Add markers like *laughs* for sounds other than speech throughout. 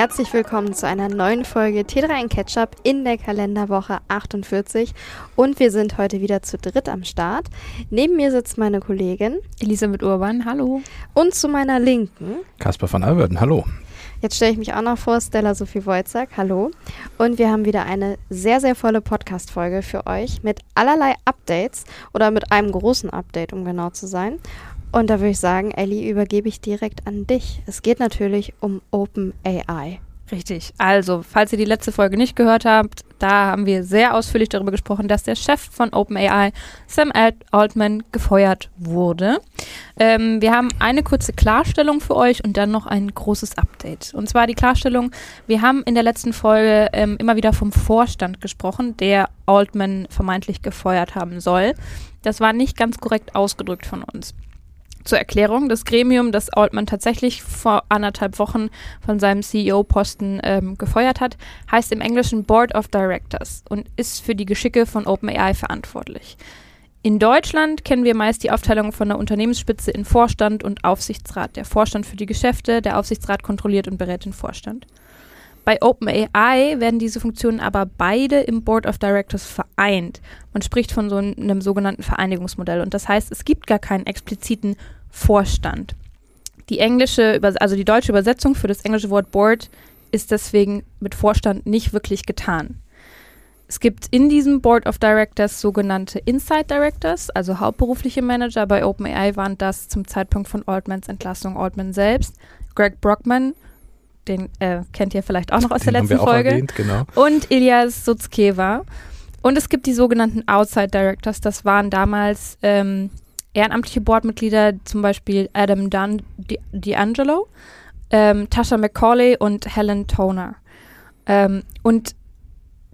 herzlich willkommen zu einer neuen Folge T3 in Ketchup in der Kalenderwoche 48. Und wir sind heute wieder zu dritt am Start. Neben mir sitzt meine Kollegin Elisabeth Urban, hallo. Und zu meiner Linken Caspar van Alverden, hallo. Jetzt stelle ich mich auch noch vor, Stella Sophie Wojcak, hallo. Und wir haben wieder eine sehr, sehr volle Podcast-Folge für euch mit allerlei Updates oder mit einem großen Update, um genau zu sein. Und da würde ich sagen, Ellie, übergebe ich direkt an dich. Es geht natürlich um OpenAI. Richtig. Also, falls ihr die letzte Folge nicht gehört habt, da haben wir sehr ausführlich darüber gesprochen, dass der Chef von OpenAI, Sam Altman, gefeuert wurde. Ähm, wir haben eine kurze Klarstellung für euch und dann noch ein großes Update. Und zwar die Klarstellung, wir haben in der letzten Folge ähm, immer wieder vom Vorstand gesprochen, der Altman vermeintlich gefeuert haben soll. Das war nicht ganz korrekt ausgedrückt von uns. Zur Erklärung, das Gremium, das Altman tatsächlich vor anderthalb Wochen von seinem CEO-Posten ähm, gefeuert hat, heißt im Englischen Board of Directors und ist für die Geschicke von OpenAI verantwortlich. In Deutschland kennen wir meist die Aufteilung von der Unternehmensspitze in Vorstand und Aufsichtsrat. Der Vorstand für die Geschäfte, der Aufsichtsrat kontrolliert und berät den Vorstand. Bei OpenAI werden diese Funktionen aber beide im Board of Directors vereint. Man spricht von so einem sogenannten Vereinigungsmodell und das heißt, es gibt gar keinen expliziten Vorstand. Die englische, also die deutsche Übersetzung für das englische Wort Board ist deswegen mit Vorstand nicht wirklich getan. Es gibt in diesem Board of Directors sogenannte Inside Directors, also hauptberufliche Manager. Bei OpenAI waren das zum Zeitpunkt von Altmans Entlassung Altman selbst, Greg Brockman den äh, kennt ihr vielleicht auch noch aus den der letzten Folge. Erwähnt, genau. Und Ilias Sutzkeva. Und es gibt die sogenannten Outside Directors. Das waren damals ähm, ehrenamtliche Boardmitglieder, zum Beispiel Adam Dunn D'Angelo, ähm, Tasha McCauley und Helen Toner. Ähm, und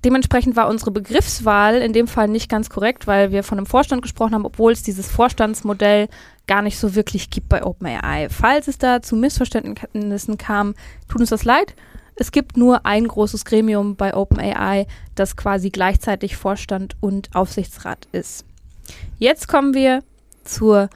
dementsprechend war unsere Begriffswahl in dem Fall nicht ganz korrekt, weil wir von einem Vorstand gesprochen haben, obwohl es dieses Vorstandsmodell gar nicht so wirklich gibt bei OpenAI. Falls es da zu Missverständnissen kam, tut uns das leid. Es gibt nur ein großes Gremium bei OpenAI, das quasi gleichzeitig Vorstand und Aufsichtsrat ist. Jetzt kommen wir zur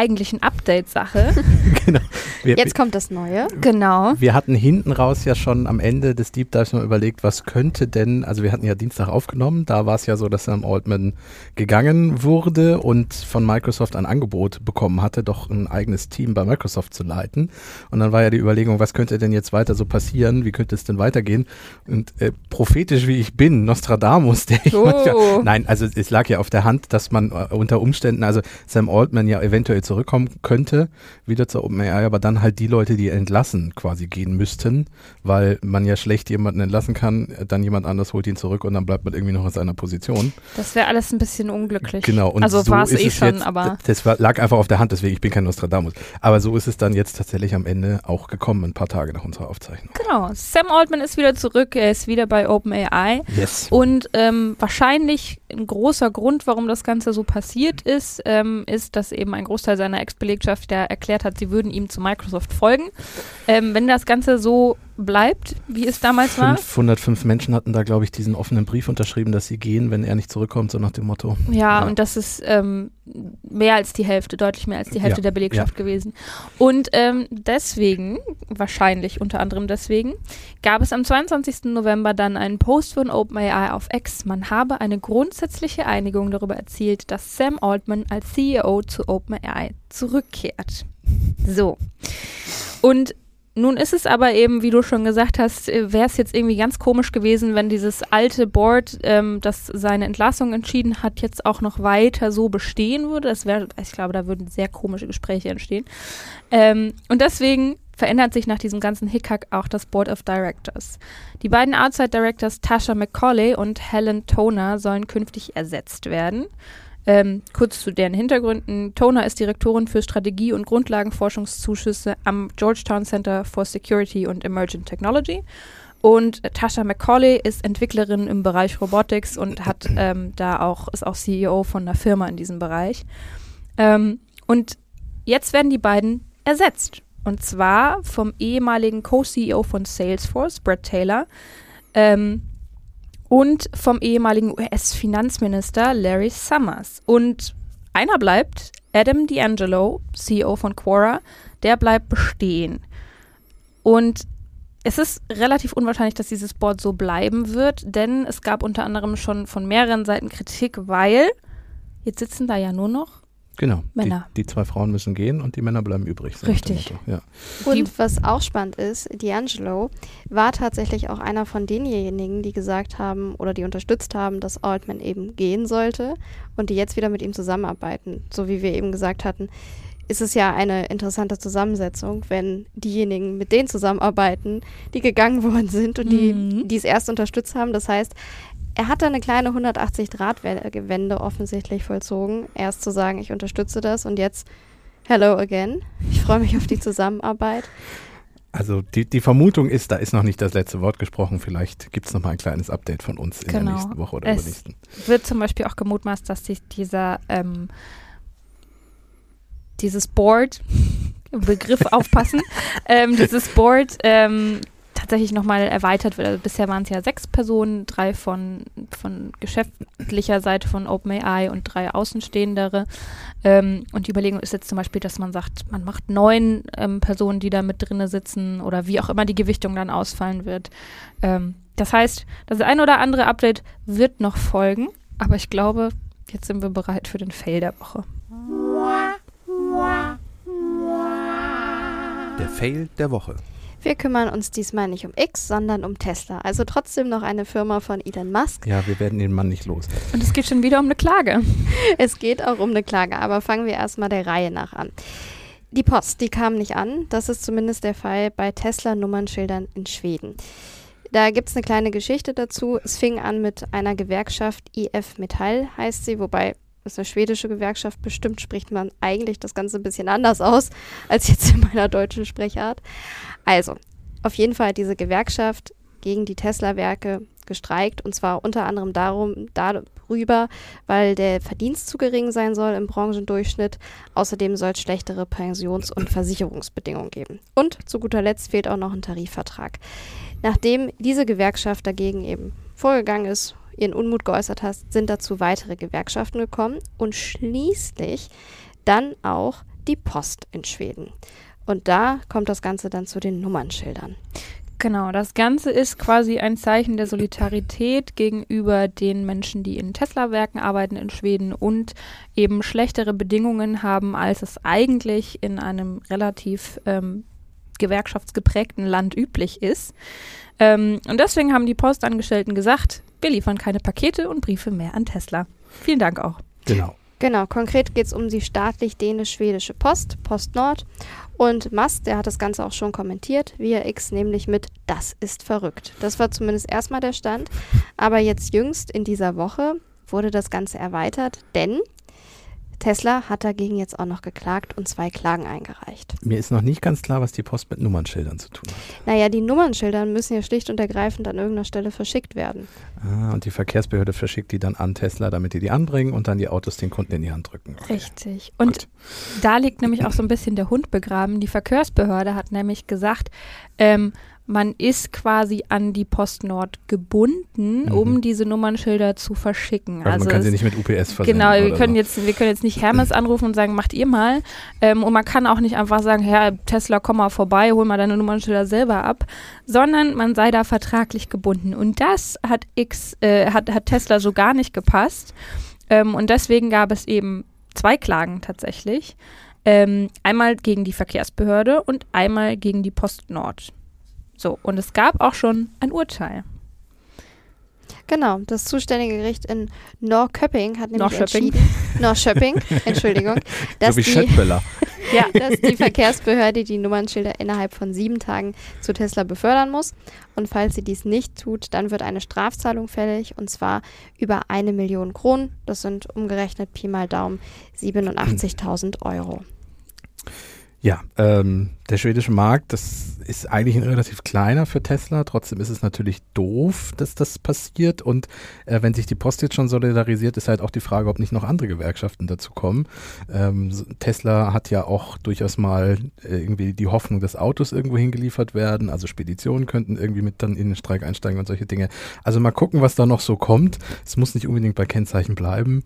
eigentlichen Update-Sache. *laughs* genau. Wir, Jetzt kommt das Neue. Genau. Wir hatten hinten raus ja schon am Ende des Deep Dives mal überlegt, was könnte denn, also wir hatten ja Dienstag aufgenommen, da war es ja so, dass Sam Altman gegangen wurde und von Microsoft ein Angebot bekommen hatte, doch ein eigenes Team bei Microsoft zu leiten. Und dann war ja die Überlegung, was könnte denn jetzt weiter so passieren, wie könnte es denn weitergehen? Und äh, prophetisch wie ich bin, Nostradamus, der ich oh. manchmal, nein, also es lag ja auf der Hand, dass man äh, unter Umständen, also Sam Altman ja eventuell zurückkommen könnte, wieder zur OpenAI, aber dann halt die Leute, die entlassen, quasi gehen müssten, weil man ja schlecht jemanden entlassen kann, dann jemand anders holt ihn zurück und dann bleibt man irgendwie noch in seiner Position. Das wäre alles ein bisschen unglücklich. Genau. Und also so war es eh schon, jetzt, aber. Das war, lag einfach auf der Hand, deswegen, ich bin kein Nostradamus. Aber so ist es dann jetzt tatsächlich am Ende auch gekommen, ein paar Tage nach unserer Aufzeichnung. Genau. Sam Altman ist wieder zurück, er ist wieder bei OpenAI. Yes. Und ähm, wahrscheinlich ein großer Grund, warum das Ganze so passiert ist, ähm, ist, dass eben ein Großteil seiner Ex-Belegschaft ja erklärt hat, sie würden ihm zu Microsoft folgen. Ähm, wenn das Ganze so bleibt, wie es damals 505 war. Menschen hatten da, glaube ich, diesen offenen Brief unterschrieben, dass sie gehen, wenn er nicht zurückkommt, so nach dem Motto. Ja, ja. und das ist ähm, mehr als die Hälfte, deutlich mehr als die Hälfte ja, der Belegschaft ja. gewesen. Und ähm, deswegen, wahrscheinlich unter anderem deswegen, gab es am 22. November dann einen Post von OpenAI auf X. Man habe eine grundsätzliche Einigung darüber erzielt, dass Sam Altman als CEO zu OpenAI zurückkehrt. So. Und nun ist es aber eben, wie du schon gesagt hast, äh, wäre es jetzt irgendwie ganz komisch gewesen, wenn dieses alte Board, ähm, das seine Entlassung entschieden hat, jetzt auch noch weiter so bestehen würde. Das wäre, ich glaube, da würden sehr komische Gespräche entstehen. Ähm, und deswegen verändert sich nach diesem ganzen Hickhack auch das Board of Directors. Die beiden Outside Directors Tasha McCauley und Helen Toner sollen künftig ersetzt werden. Ähm, kurz zu deren Hintergründen. Toner ist Direktorin für Strategie- und Grundlagenforschungszuschüsse am Georgetown Center for Security und Emergent Technology. Und Tasha McCauley ist Entwicklerin im Bereich Robotics und hat *clears throat* ähm, da auch, ist auch CEO von einer Firma in diesem Bereich. Ähm, und jetzt werden die beiden ersetzt. Und zwar vom ehemaligen Co-CEO von Salesforce, Brett Taylor, ähm, und vom ehemaligen US-Finanzminister Larry Summers. Und einer bleibt, Adam D'Angelo, CEO von Quora, der bleibt bestehen. Und es ist relativ unwahrscheinlich, dass dieses Board so bleiben wird, denn es gab unter anderem schon von mehreren Seiten Kritik, weil jetzt sitzen da ja nur noch Genau. Männer. Die, die, zwei Frauen müssen gehen und die Männer bleiben übrig. So Richtig. Ja. Und was auch spannend ist, D'Angelo war tatsächlich auch einer von denjenigen, die gesagt haben oder die unterstützt haben, dass Altman eben gehen sollte und die jetzt wieder mit ihm zusammenarbeiten. So wie wir eben gesagt hatten, ist es ja eine interessante Zusammensetzung, wenn diejenigen mit denen zusammenarbeiten, die gegangen *laughs* worden sind und mhm. die, es erst unterstützt haben. Das heißt, er hat da eine kleine 180-Grad-Wende offensichtlich vollzogen. Erst zu sagen, ich unterstütze das und jetzt hello again. Ich freue mich auf die Zusammenarbeit. Also die, die Vermutung ist, da ist noch nicht das letzte Wort gesprochen. Vielleicht gibt es noch mal ein kleines Update von uns in genau. der nächsten Woche oder es übernächsten. wird zum Beispiel auch gemutmaßt, dass sich dieser ähm, dieses Board *laughs* Begriff aufpassen. *laughs* ähm, dieses Board ähm, tatsächlich nochmal erweitert wird. Also bisher waren es ja sechs Personen, drei von, von geschäftlicher Seite von OpenAI und drei Außenstehendere. Ähm, und die Überlegung ist jetzt zum Beispiel, dass man sagt, man macht neun ähm, Personen, die da mit drinne sitzen oder wie auch immer die Gewichtung dann ausfallen wird. Ähm, das heißt, das ein oder andere Update wird noch folgen, aber ich glaube, jetzt sind wir bereit für den Fail der Woche. Der Fail der Woche. Wir kümmern uns diesmal nicht um X, sondern um Tesla. Also trotzdem noch eine Firma von Elon Musk. Ja, wir werden den Mann nicht los. Und es geht schon wieder um eine Klage. *laughs* Es geht auch um eine Klage, aber fangen wir erstmal der Reihe nach an. Die Post, die kam nicht an. Das ist zumindest der Fall bei Tesla-Nummernschildern in Schweden. Da gibt es eine kleine Geschichte dazu. Es fing an mit einer Gewerkschaft, IF Metall heißt sie, wobei ist eine schwedische Gewerkschaft, bestimmt spricht man eigentlich das Ganze ein bisschen anders aus als jetzt in meiner deutschen Sprechart. Also, auf jeden Fall hat diese Gewerkschaft gegen die Tesla-Werke gestreikt und zwar unter anderem darum, darüber, weil der Verdienst zu gering sein soll im Branchendurchschnitt. Außerdem soll es schlechtere Pensions- und Versicherungsbedingungen geben. Und zu guter Letzt fehlt auch noch ein Tarifvertrag. Nachdem diese Gewerkschaft dagegen eben vorgegangen ist, ihren Unmut geäußert hat, sind dazu weitere Gewerkschaften gekommen und schließlich dann auch die Post in Schweden. Und da kommt das Ganze dann zu den Nummernschildern. Genau, das Ganze ist quasi ein Zeichen der Solidarität gegenüber den Menschen, die in Tesla-Werken arbeiten in Schweden und eben schlechtere Bedingungen haben, als es eigentlich in einem relativ ähm, gewerkschaftsgeprägten Land üblich ist. Ähm, und deswegen haben die Postangestellten gesagt, wir liefern keine Pakete und Briefe mehr an Tesla. Vielen Dank auch. Genau. Genau, konkret geht es um die staatlich dänisch-schwedische Post, Post Nord. Und Mast, der hat das Ganze auch schon kommentiert, via X, nämlich mit Das ist verrückt. Das war zumindest erstmal der Stand. Aber jetzt jüngst in dieser Woche wurde das Ganze erweitert, denn Tesla hat dagegen jetzt auch noch geklagt und zwei Klagen eingereicht. Mir ist noch nicht ganz klar, was die Post mit Nummernschildern zu tun hat. Naja, die Nummernschildern müssen ja schlicht und ergreifend an irgendeiner Stelle verschickt werden. Ah, und die Verkehrsbehörde verschickt die dann an Tesla, damit die die anbringen und dann die Autos den Kunden in die Hand drücken. Okay. Richtig. Und Gut. da liegt nämlich auch so ein bisschen der Hund begraben. Die Verkehrsbehörde hat nämlich gesagt, ähm, man ist quasi an die Post Nord gebunden, mhm. um diese Nummernschilder zu verschicken. Also, also man kann sie nicht mit UPS versenden. Genau, wir können, so. jetzt, wir können jetzt nicht Hermes anrufen und sagen, macht ihr mal. Ähm, und man kann auch nicht einfach sagen, Herr Tesla, komm mal vorbei, hol mal deine Nummernschilder selber ab, sondern man sei da vertraglich gebunden. Und das hat X, äh, hat, hat Tesla so gar nicht gepasst. Ähm, und deswegen gab es eben zwei Klagen tatsächlich. Ähm, einmal gegen die Verkehrsbehörde und einmal gegen die Post Nord. So, und es gab auch schon ein Urteil. Genau, das zuständige Gericht in Norrköping hat nämlich entschieden, *laughs* Norrköping, Entschuldigung, dass, so die, *laughs* ja, dass die Verkehrsbehörde die Nummernschilder innerhalb von sieben Tagen zu Tesla befördern muss. Und falls sie dies nicht tut, dann wird eine Strafzahlung fällig und zwar über eine Million Kronen. Das sind umgerechnet Pi mal Daumen 87.000 Euro. Ja, ähm, der schwedische Markt, das ist eigentlich ein relativ kleiner für Tesla. Trotzdem ist es natürlich doof, dass das passiert. Und äh, wenn sich die Post jetzt schon solidarisiert, ist halt auch die Frage, ob nicht noch andere Gewerkschaften dazu kommen. Ähm, Tesla hat ja auch durchaus mal äh, irgendwie die Hoffnung, dass Autos irgendwo hingeliefert werden. Also Speditionen könnten irgendwie mit dann in den Streik einsteigen und solche Dinge. Also mal gucken, was da noch so kommt. Es muss nicht unbedingt bei Kennzeichen bleiben.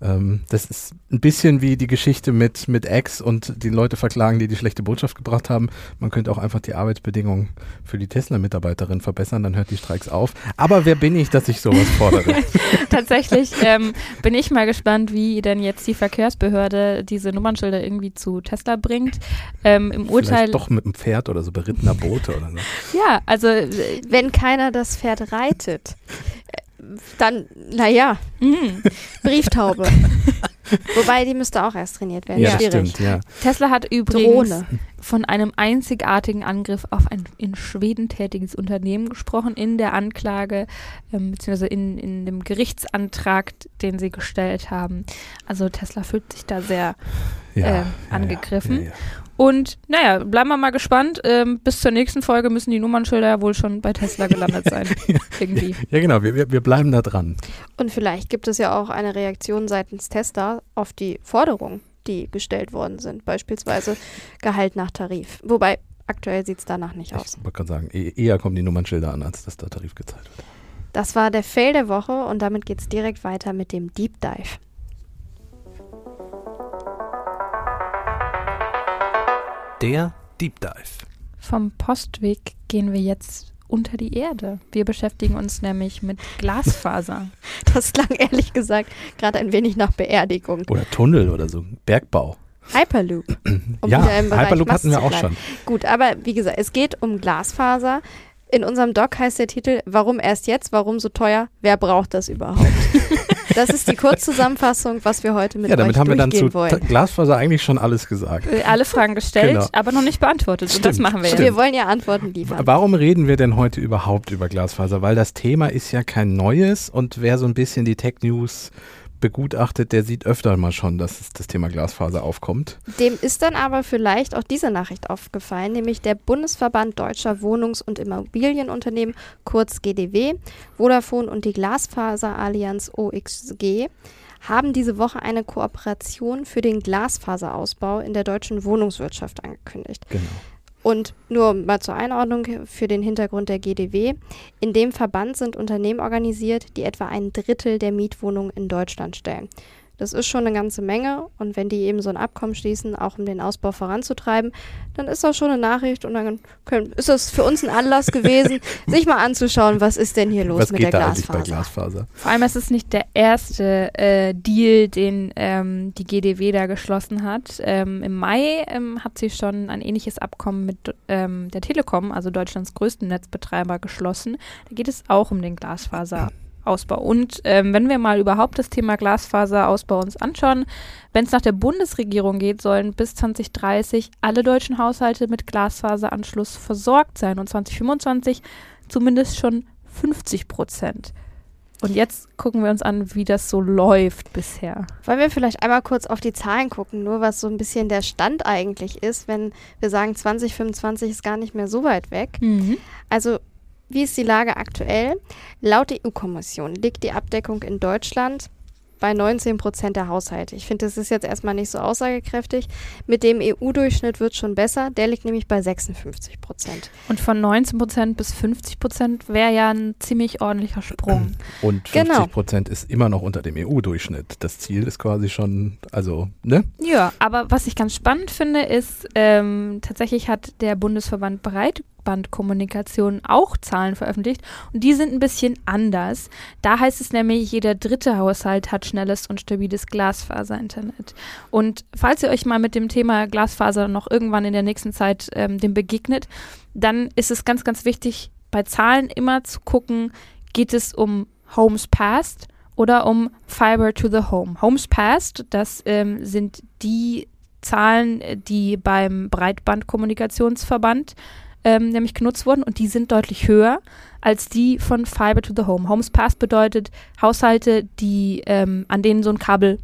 Ähm, das ist ein bisschen wie die Geschichte mit, mit X und die Leute verklagen, die die schlechte Botschaft gebracht haben, man könnte auch einfach die Arbeitsbedingungen für die Tesla-Mitarbeiterin verbessern, dann hört die Streiks auf. Aber wer bin ich, dass ich sowas fordere? *laughs* Tatsächlich ähm, bin ich mal gespannt, wie denn jetzt die Verkehrsbehörde diese Nummernschilder irgendwie zu Tesla bringt. Ähm, Im Vielleicht Urteil. doch mit einem Pferd oder so berittener Boote oder so. Ja, also äh, Wenn keiner das Pferd reitet, äh, dann, naja, mh. Brieftaube. *laughs* *laughs* Wobei, die müsste auch erst trainiert werden. Ja, Schwierig. stimmt, ja. Tesla hat übrigens Drohne. von einem einzigartigen Angriff auf ein in Schweden tätiges Unternehmen gesprochen in der Anklage, ähm, beziehungsweise in, in dem Gerichtsantrag, den sie gestellt haben. Also Tesla fühlt sich da sehr ja, äh, ja, angegriffen. Und naja, bleiben wir mal gespannt. Ähm, bis zur nächsten Folge müssen die Nummernschilder ja wohl schon bei Tesla gelandet sein. *laughs* Irgendwie. ja genau, wir, wir, wir bleiben da dran. Und vielleicht gibt es ja auch eine Reaktion seitens Tesla auf die Forderungen, die gestellt worden sind. Beispielsweise Gehalt nach Tarif. Wobei, aktuell sieht es danach nicht aus. Ich wollte gerade sagen, eh- eher kommen die Nummernschilder an, als dass der Tarif gezahlt wird. Das war der Fail der Woche und damit geht es direkt weiter mit dem Deep Dive. Der Deep Dive. Vom Postweg gehen wir jetzt unter die Erde. Wir beschäftigen uns nämlich mit Glasfaser. *laughs* Das klang ehrlich gesagt gerade ein wenig nach Beerdigung. Oder Tunnel oder so. Bergbau. Hyperloop. *clears throat* Um ja, Hyperloop hatten wir auch schon. Gut, aber wie gesagt, es geht um Glasfaser. In unserem Doc heißt der Titel Warum erst jetzt? Warum so teuer? Wer braucht das überhaupt? *laughs* das ist die Kurzzusammenfassung, was wir heute mit Ja, damit euch haben wir dann zu wollen. Glasfaser eigentlich schon alles gesagt. Äh, Alle Fragen gestellt, Genau. aber noch nicht beantwortet. Und das Stimmt, machen wir Und jetzt. wir wollen ja Antworten liefern. Warum reden wir denn heute überhaupt über Glasfaser? Weil das Thema ist ja kein neues und wer so ein bisschen die Tech News begutachtet, der sieht öfter mal schon, dass es das Thema Glasfaser aufkommt. Dem ist dann aber vielleicht auch diese Nachricht aufgefallen, nämlich der Bundesverband Deutscher Wohnungs- und Immobilienunternehmen, kurz GDW, Vodafone und die Glasfaserallianz OXG haben diese Woche eine Kooperation für den Glasfaserausbau in der deutschen Wohnungswirtschaft angekündigt. Genau. Und nur mal zur Einordnung für den Hintergrund der GDW. In dem Verband sind Unternehmen organisiert, die etwa ein Drittel der Mietwohnungen in Deutschland stellen. Das ist schon eine ganze Menge und wenn die eben so ein Abkommen schließen, auch um den Ausbau voranzutreiben, dann ist das schon eine Nachricht und dann können, ist das für uns ein Anlass *laughs* gewesen, sich mal anzuschauen, was ist denn hier los Was mit geht der da eigentlich bei Glasfaser. Glasfaser? Vor allem ist es nicht der erste äh, Deal, den ähm, die GDW da geschlossen hat. Ähm, Im Mai ähm, hat sie schon ein ähnliches Abkommen mit ähm, der Telekom, also Deutschlands größten Netzbetreiber, geschlossen. Da geht es auch um den Glasfaserausbau. Und ähm, wenn wir mal überhaupt das Thema Glasfaserausbau uns anschauen, wenn es nach der Bundesregierung geht, sollen bis 2030 alle deutschen Haushalte mit Glasfaseranschluss versorgt sein und 2025 zumindest schon 50 Prozent. Und jetzt gucken wir uns an, wie das so läuft bisher. Wollen wir vielleicht einmal kurz auf die Zahlen gucken, nur was so ein bisschen der Stand eigentlich ist, wenn wir sagen 2025 ist gar nicht mehr so weit weg. Also wie ist die Lage aktuell? Laut EU-Kommission liegt die Abdeckung in Deutschland bei 19 Prozent der Haushalte. Ich finde, das ist jetzt erstmal nicht so aussagekräftig. Mit dem EU-Durchschnitt wird es schon besser. Der liegt nämlich bei 56 Prozent. Und von 19 Prozent bis 50 Prozent wäre ja ein ziemlich ordentlicher Sprung. Und 50 Genau. Prozent ist immer noch unter dem EU-Durchschnitt. Das Ziel ist quasi schon, also, ne? Ja, aber was ich ganz spannend finde, ist, ähm, tatsächlich hat der Bundesverband Breitbandkommunikation auch Zahlen veröffentlicht und die sind ein bisschen anders. Da heißt es nämlich, jeder dritte Haushalt hat schnelles und stabiles Glasfaser-Internet. Und falls ihr euch mal mit dem Thema Glasfaser noch irgendwann in der nächsten Zeit ähm, dem begegnet, dann ist es ganz, ganz wichtig, bei Zahlen immer zu gucken, geht es um Homes Passed oder um Fiber to the Home. Homes Passed, das ähm, sind die Zahlen, äh, die beim Breitbandkommunikationsverband ähm, nämlich genutzt wurden und die sind deutlich höher als die von Fiber to the Home. Homes Passed bedeutet Haushalte, die ähm, an denen so ein Kabel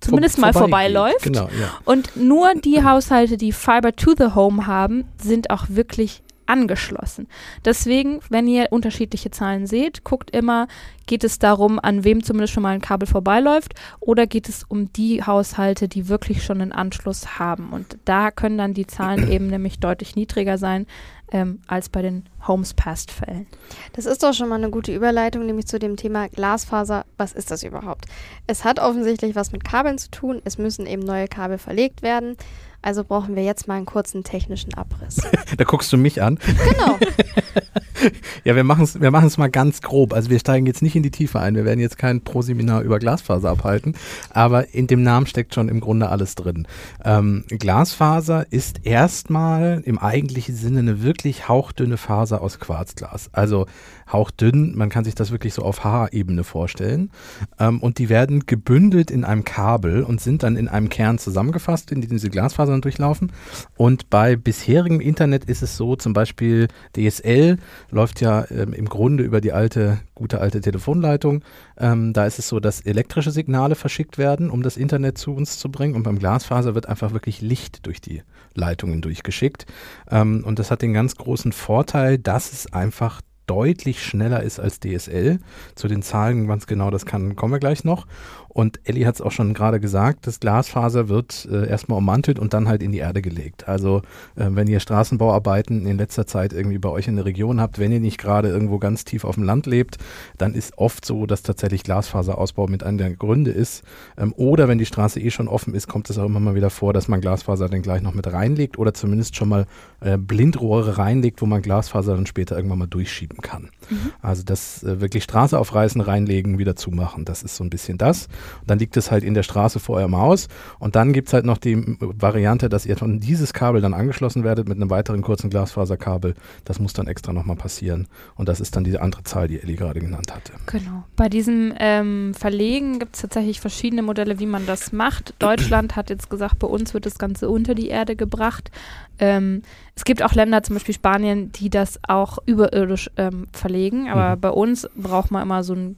zumindest Vor- mal vorbeiläuft. Genau, ja. Und nur die Haushalte, die Fiber to the Home haben, sind auch wirklich angeschlossen. Deswegen, wenn ihr unterschiedliche Zahlen seht, guckt immer, geht es darum, an wem zumindest schon mal ein Kabel vorbeiläuft oder geht es um die Haushalte, die wirklich schon einen Anschluss haben. Und da können dann die Zahlen *clears throat* eben nämlich deutlich niedriger sein ähm, als bei den Homes Past Fällen. Das ist doch schon mal eine gute Überleitung, nämlich zu dem Thema Glasfaser. Was ist das überhaupt? Es hat offensichtlich was mit Kabeln zu tun. Es müssen eben neue Kabel verlegt werden. Also brauchen wir jetzt mal einen kurzen technischen Abriss. *laughs* da guckst du mich an. Genau. *laughs* ja, wir machen es wir mal ganz grob. Also wir steigen jetzt nicht in die Tiefe ein. Wir werden jetzt kein Proseminar über Glasfaser abhalten. Aber in dem Namen steckt schon im Grunde alles drin. Ähm, Glasfaser ist erstmal im eigentlichen Sinne eine wirklich hauchdünne Faser aus Quarzglas. Also hauchdünn, man kann sich das wirklich so auf Haarebene vorstellen. Ähm, und die werden gebündelt in einem Kabel und sind dann in einem Kern zusammengefasst, in dem diese Glasfasern durchlaufen. Und bei bisherigem Internet ist es so, zum Beispiel DSL läuft ja ähm, im Grunde über die alte, gute alte Telefonleitung. Ähm, da ist es so, dass elektrische Signale verschickt werden, um das Internet zu uns zu bringen. Und beim Glasfaser wird einfach wirklich Licht durch die Leitungen durchgeschickt. Ähm, und das hat den ganz großen Vorteil, dass es einfach deutlich schneller ist als DSL. Zu den Zahlen, ganz genau das kann, kommen wir gleich noch. Und Ellie hat es auch schon gerade gesagt, das Glasfaser wird äh, erstmal ummantelt und dann halt in die Erde gelegt. Also äh, wenn ihr Straßenbauarbeiten in letzter Zeit irgendwie bei euch in der Region habt, wenn ihr nicht gerade irgendwo ganz tief auf dem Land lebt, dann ist oft so, dass tatsächlich Glasfaserausbau mit einer der Gründe ist. Ähm, oder wenn die Straße eh schon offen ist, kommt es auch immer mal wieder vor, dass man Glasfaser dann gleich noch mit reinlegt oder zumindest schon mal äh, Blindrohre reinlegt, wo man Glasfaser dann später irgendwann mal durchschieben kann. Mhm. Also das äh, wirklich Straße aufreißen, reinlegen, wieder zumachen, das ist so ein bisschen das. Dann liegt es halt in der Straße vor eurem Haus. Und dann gibt es halt noch die Variante, dass ihr von dieses Kabel dann angeschlossen werdet mit einem weiteren kurzen Glasfaserkabel. Das muss dann extra nochmal passieren. Und das ist dann diese andere Zahl, die Ellie gerade genannt hatte. Genau. Bei diesem ähm, Verlegen gibt es tatsächlich verschiedene Modelle, wie man das macht. Deutschland hat jetzt gesagt, bei uns wird das Ganze unter die Erde gebracht. Ähm, es gibt auch Länder, zum Beispiel Spanien, die das auch überirdisch ähm, verlegen. Aber mhm. bei uns braucht man immer so ein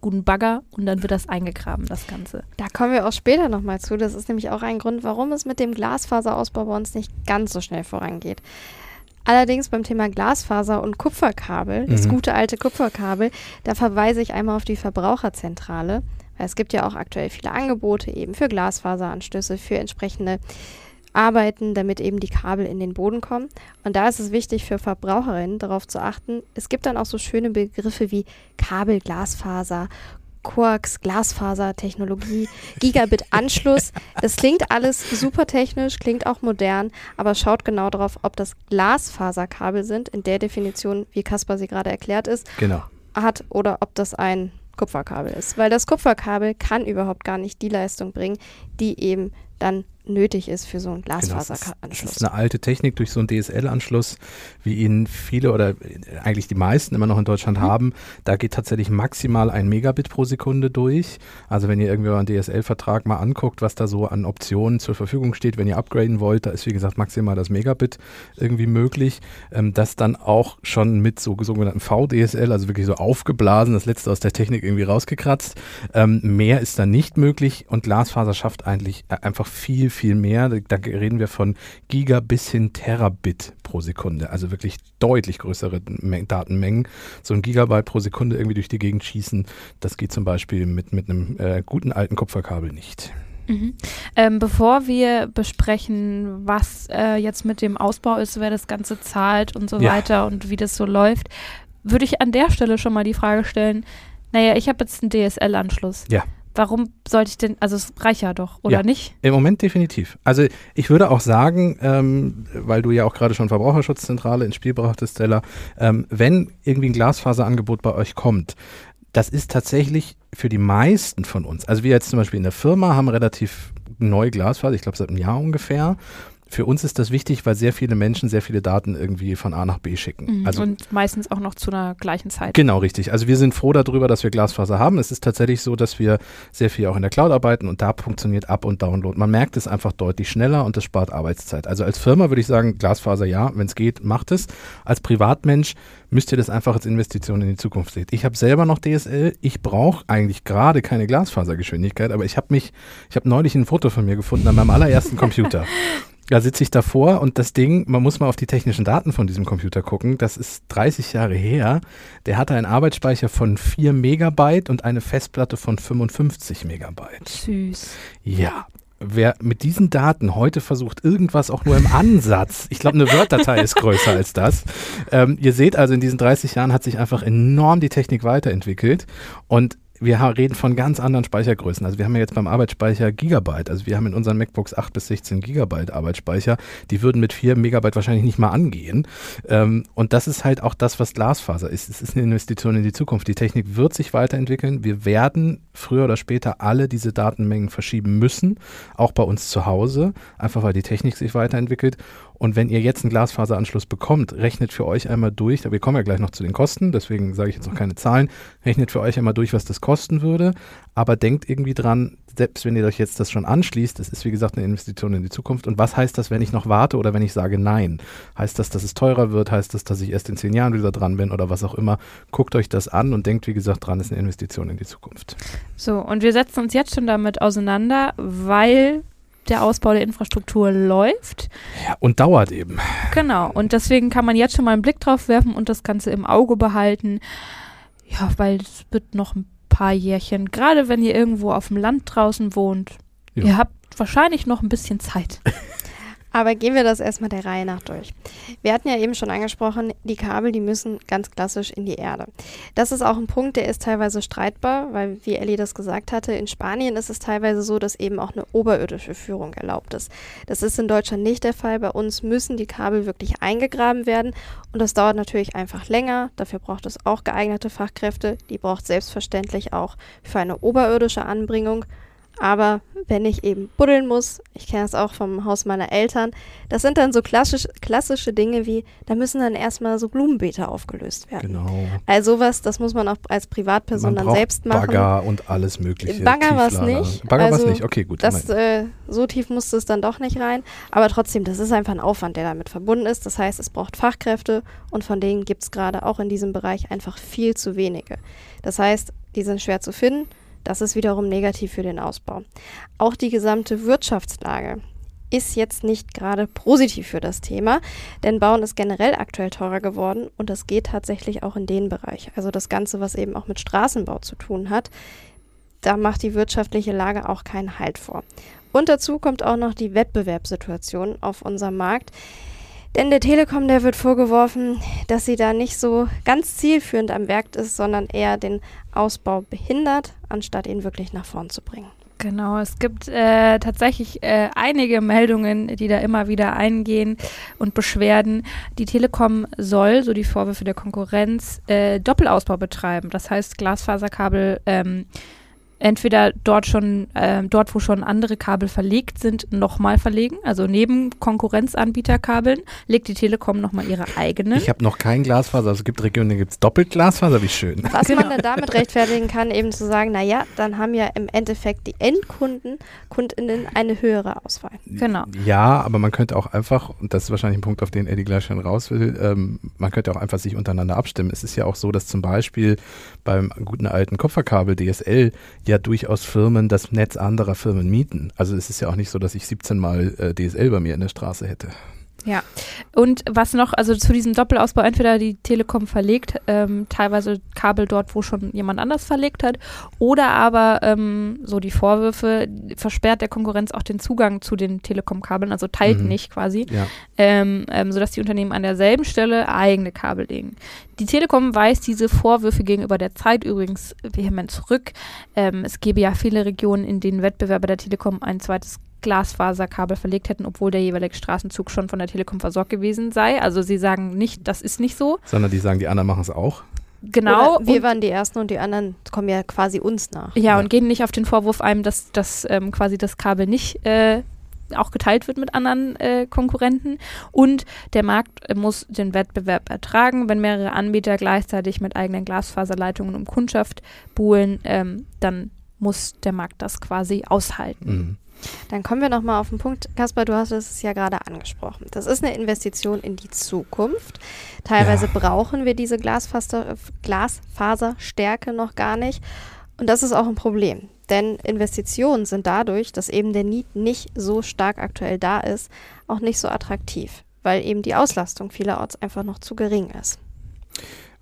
guten Bagger und dann wird das eingegraben, das Ganze. Da kommen wir auch später nochmal zu. Das ist nämlich auch ein Grund, warum es mit dem Glasfaserausbau bei uns nicht ganz so schnell vorangeht. Allerdings beim Thema Glasfaser und Kupferkabel, das mhm. gute alte Kupferkabel, da verweise ich einmal auf die Verbraucherzentrale. Es gibt ja auch aktuell viele Angebote eben für Glasfaseranschlüsse, für entsprechende arbeiten, damit eben die Kabel in den Boden kommen. Und da ist es wichtig für Verbraucherinnen darauf zu achten. Es gibt dann auch so schöne Begriffe wie Kabel, Glasfaser, Quarks, Glasfaser-Technologie, *laughs* Gigabit-Anschluss. Das klingt alles super technisch, klingt auch modern, aber schaut genau darauf, ob das Glasfaserkabel sind, in der Definition, wie Kaspar sie gerade erklärt ist, genau. hat oder ob das ein Kupferkabel ist. Weil das Kupferkabel kann überhaupt gar nicht die Leistung bringen, die eben dann nötig ist für so einen Glasfaseranschluss. Genau, das, ist eine alte Technik durch so einen DSL-Anschluss, wie ihn viele oder eigentlich die meisten immer noch in Deutschland mhm. haben. Da geht tatsächlich maximal ein Megabit pro Sekunde durch. Also wenn ihr irgendwie einen DSL-Vertrag mal anguckt, was da so an Optionen zur Verfügung steht, wenn ihr upgraden wollt, da ist wie gesagt maximal das Megabit irgendwie möglich. Ähm, das dann auch schon mit so sogenannten VDSL, also wirklich so aufgeblasen, das letzte aus der Technik irgendwie rausgekratzt. Ähm, mehr ist dann nicht möglich und Glasfaser schafft eigentlich äh, einfach viel, viel mehr. Da reden wir von Giga bis hin Terabit pro Sekunde. Also wirklich deutlich größere Datenmengen. So ein Gigabyte pro Sekunde irgendwie durch die Gegend schießen, das geht zum Beispiel mit, mit einem äh, guten alten Kupferkabel nicht. Mhm. Ähm, bevor wir besprechen, was äh, jetzt mit dem Ausbau ist, wer das Ganze zahlt und so ja. weiter und wie das so läuft, würde ich an der Stelle schon mal die Frage stellen, naja, ich habe jetzt einen DSL-Anschluss. Ja warum sollte ich denn, also es reicht ja doch, oder ja, nicht? Im Moment definitiv. Also ich würde auch sagen, ähm, weil du ja auch gerade schon Verbraucherschutzzentrale ins Spiel brachtest, Stella, ähm, wenn irgendwie ein Glasfaserangebot bei euch kommt, das ist tatsächlich für die meisten von uns, also wir jetzt zum Beispiel in der Firma haben relativ neu Glasfaser, ich glaube seit einem Jahr ungefähr für uns ist das wichtig, weil sehr viele Menschen sehr viele Daten irgendwie von A nach B schicken. Mhm. Also, und meistens auch noch zu einer gleichen Zeit. Genau, richtig. Also wir sind froh darüber, dass wir Glasfaser haben. Es ist tatsächlich so, dass wir sehr viel auch in der Cloud arbeiten und da funktioniert Up- und Download. Man merkt es einfach deutlich schneller und es spart Arbeitszeit. Also als Firma würde ich sagen, Glasfaser ja, wenn es geht, macht es. Als Privatmensch müsst ihr das einfach als Investition in die Zukunft sehen. Ich habe selber noch DSL. Ich brauche eigentlich gerade keine Glasfasergeschwindigkeit, aber ich habe mich, ich habe neulich ein Foto von mir gefunden an meinem allerersten Computer. *laughs* Da sitze ich davor und das Ding, man muss mal auf die technischen Daten von diesem Computer gucken. Das ist 30 Jahre her. Der hatte einen Arbeitsspeicher von 4 Megabyte und eine Festplatte von 55 Megabyte. Süß. Ja. wer mit diesen Daten heute versucht, irgendwas auch nur im Ansatz, ich glaube, eine Word-Datei ist größer als das. Ähm, ihr seht also, in diesen 30 Jahren hat sich einfach enorm die Technik weiterentwickelt und wir reden von ganz anderen Speichergrößen. Also wir haben ja jetzt beim Arbeitsspeicher Gigabyte. Also wir haben in unseren MacBooks 8 bis 16 Gigabyte Arbeitsspeicher. Die würden mit 4 Megabyte wahrscheinlich nicht mal angehen. Ähm, und das ist halt auch das, was Glasfaser ist. Es ist eine Investition in die Zukunft. Die Technik wird sich weiterentwickeln. Wir werden früher oder später alle diese Datenmengen verschieben müssen, auch bei uns zu Hause, einfach weil die Technik sich weiterentwickelt. Und wenn ihr jetzt einen Glasfaseranschluss bekommt, rechnet für euch einmal durch, wir kommen ja gleich noch zu den Kosten, deswegen sage ich jetzt noch keine Zahlen, rechnet für euch einmal durch, was das kosten würde, aber denkt irgendwie dran, selbst wenn ihr euch jetzt das schon anschließt, das ist wie gesagt eine Investition in die Zukunft. Und was heißt das, wenn ich noch warte oder wenn ich sage Nein? Heißt das, dass es teurer wird? Heißt das, dass ich erst in zehn Jahren wieder dran bin oder was auch immer? Guckt euch das an und denkt, wie gesagt, dran ist eine Investition in die Zukunft. So, und wir setzen uns jetzt schon damit auseinander, weil der Ausbau der Infrastruktur läuft. Ja, und dauert eben. Genau, und deswegen kann man jetzt schon mal einen Blick drauf werfen und das Ganze im Auge behalten. Ja, weil es wird noch ein paar Jährchen, gerade wenn ihr irgendwo auf dem Land draußen wohnt. Ja. Ihr habt wahrscheinlich noch ein bisschen Zeit. *laughs* Aber gehen wir das erstmal der Reihe nach durch. Wir hatten ja eben schon angesprochen, die Kabel, die müssen ganz klassisch in die Erde. Das ist auch ein Punkt, der ist teilweise streitbar, weil, wie Ellie das gesagt hatte, in Spanien ist es teilweise so, dass eben auch eine oberirdische Führung erlaubt ist. Das ist in Deutschland nicht der Fall. Bei uns müssen die Kabel wirklich eingegraben werden und das dauert natürlich einfach länger. Dafür braucht es auch geeignete Fachkräfte. Die braucht selbstverständlich auch für eine oberirdische Anbringung. Aber wenn ich eben buddeln muss, ich kenne es auch vom Haus meiner Eltern, das sind dann so klassisch, klassische Dinge wie, da müssen dann erstmal so Blumenbeete aufgelöst werden. Genau. Also sowas, das muss man auch als Privatperson man dann selbst machen. Bagger und alles mögliche. Bagger war es nicht. Bagger also, war nicht, okay, gut. Das, äh, so tief musste es dann doch nicht rein. Aber trotzdem, das ist einfach ein Aufwand, der damit verbunden ist. Das heißt, es braucht Fachkräfte und von denen gibt es gerade auch in diesem Bereich einfach viel zu wenige. Das heißt, die sind schwer zu finden das ist wiederum negativ für den Ausbau. Auch die gesamte Wirtschaftslage ist jetzt nicht gerade positiv für das Thema, denn Bauen ist generell aktuell teurer geworden und das geht tatsächlich auch in den Bereich. Also das Ganze, was eben auch mit Straßenbau zu tun hat, da macht die wirtschaftliche Lage auch keinen Halt vor. Und dazu kommt auch noch die Wettbewerbssituation auf unserem Markt. Denn der Telekom, der wird vorgeworfen, dass sie da nicht so ganz zielführend am Werk ist, sondern eher den Ausbau behindert, anstatt ihn wirklich nach vorn zu bringen. Genau, es gibt äh, tatsächlich äh, einige Meldungen, die da immer wieder eingehen und Beschwerden. Die Telekom soll, so die Vorwürfe der Konkurrenz, äh, Doppelausbau betreiben. Das heißt, Glasfaserkabel ähm, entweder dort schon, äh, dort wo schon andere Kabel verlegt sind, nochmal verlegen. Also neben Konkurrenzanbieterkabeln legt die Telekom nochmal ihre eigene. Ich habe noch kein Glasfaser. Also es gibt Regionen, da gibt es doppelt Glasfaser, wie schön. Was genau. man dann damit rechtfertigen kann, eben zu sagen, naja, dann haben ja im Endeffekt die Endkunden, Kundinnen eine höhere Auswahl. Genau. Ja, aber man könnte auch einfach, und das ist wahrscheinlich ein Punkt, auf den Eddie gleich schon raus will, ähm, man könnte auch einfach sich untereinander abstimmen. Es ist ja auch so, dass zum Beispiel beim guten alten Kupferkabel DSL ja durchaus Firmen das Netz anderer Firmen mieten. Also es ist ja auch nicht so, dass ich 17 Mal äh, DSL bei mir in der Straße hätte. Ja, und was noch, also zu diesem Doppelausbau, entweder die Telekom verlegt, ähm, teilweise Kabel dort, wo schon jemand anders verlegt hat, oder aber, ähm, so die Vorwürfe, versperrt der Konkurrenz auch den Zugang zu den Telekom-Kabeln, also teilt mhm. nicht quasi, ja. ähm, ähm, sodass die Unternehmen an derselben Stelle eigene Kabel legen. Die Telekom weist diese Vorwürfe gegenüber der Zeit übrigens vehement zurück. Ähm, es gäbe ja viele Regionen, in denen Wettbewerber der Telekom ein zweites Glasfaserkabel verlegt hätten, obwohl der jeweilige Straßenzug schon von der Telekom versorgt gewesen sei. Also sie sagen nicht, das ist nicht so. Sondern die sagen, die anderen machen es auch. Genau. Oder wir waren die Ersten und die anderen kommen ja quasi uns nach. Ja, ja. und gehen nicht auf den Vorwurf ein, dass, dass ähm, quasi das Kabel nicht äh, auch geteilt wird mit anderen äh, Konkurrenten. Und der Markt muss den Wettbewerb ertragen. Wenn mehrere Anbieter gleichzeitig mit eigenen Glasfaserleitungen um Kundschaft buhlen, ähm, dann muss der Markt das quasi aushalten. Mhm. Dann kommen wir nochmal auf den Punkt. Kaspar, du hast es ja gerade angesprochen. Das ist eine Investition in die Zukunft. Teilweise ja. brauchen wir diese Glasfaser, Glasfaserstärke noch gar nicht. Und das ist auch ein Problem. Denn Investitionen sind dadurch, dass eben der Need nicht so stark aktuell da ist, auch nicht so attraktiv, weil eben die Auslastung vielerorts einfach noch zu gering ist.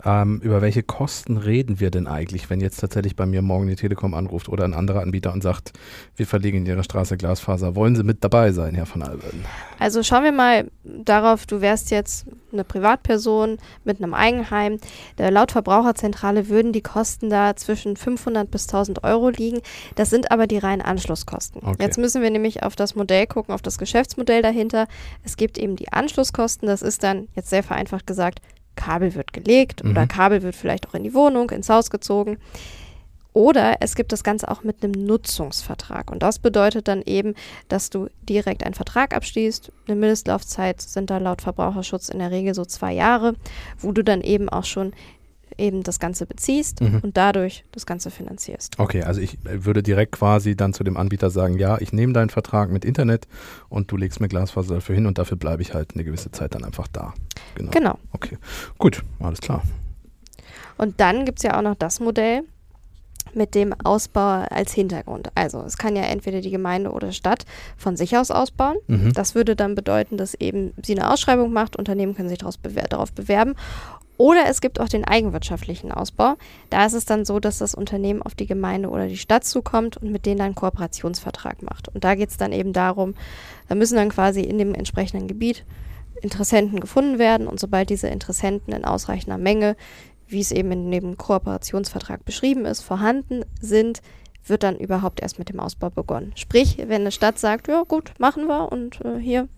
Ähm, über welche Kosten reden wir denn eigentlich, wenn jetzt tatsächlich bei mir morgen die Telekom anruft oder ein anderer Anbieter und sagt, wir verlegen in Ihrer Straße Glasfaser. Wollen Sie mit dabei sein, Herr von Alben? Also schauen wir mal darauf, du wärst jetzt eine Privatperson mit einem Eigenheim. Laut Verbraucherzentrale würden die Kosten da zwischen 500 bis 1000 Euro liegen. Das sind aber die reinen Anschlusskosten. Okay. Jetzt müssen wir nämlich auf das Modell gucken, auf das Geschäftsmodell dahinter. Es gibt eben die Anschlusskosten. Das ist dann jetzt sehr vereinfacht gesagt Kabel wird gelegt mhm. oder Kabel wird vielleicht auch in die Wohnung, ins Haus gezogen. Oder es gibt das Ganze auch mit einem Nutzungsvertrag. Und das bedeutet dann eben, dass du direkt einen Vertrag abschließt. Eine Mindestlaufzeit sind da laut Verbraucherschutz in der Regel so zwei Jahre, wo du dann eben auch schon eben das Ganze beziehst mhm. und dadurch das Ganze finanzierst. Okay, also ich äh, würde direkt quasi dann zu dem Anbieter sagen, ja, ich nehme deinen Vertrag mit Internet und du legst mir Glasfaser dafür hin und dafür bleibe ich halt eine gewisse Zeit dann einfach da. Genau. genau. Okay, gut, alles klar. Und dann gibt es ja auch noch das Modell mit dem Ausbau als Hintergrund. Also es kann ja entweder die Gemeinde oder Stadt von sich aus ausbauen. Mhm. Das würde dann bedeuten, dass eben sie eine Ausschreibung macht, Unternehmen können sich darauf bewerben oder es gibt auch den eigenwirtschaftlichen Ausbau. Da ist es dann so, dass das Unternehmen auf die Gemeinde oder die Stadt zukommt und mit denen einen Kooperationsvertrag macht. Und da geht es dann eben darum, da müssen dann quasi in dem entsprechenden Gebiet Interessenten gefunden werden und sobald diese Interessenten in ausreichender Menge, wie es eben in dem Kooperationsvertrag beschrieben ist, vorhanden sind, wird dann überhaupt erst mit dem Ausbau begonnen. Sprich, wenn eine Stadt sagt, ja gut, machen wir und äh, hier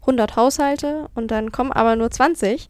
100 Haushalte und dann kommen aber nur 20,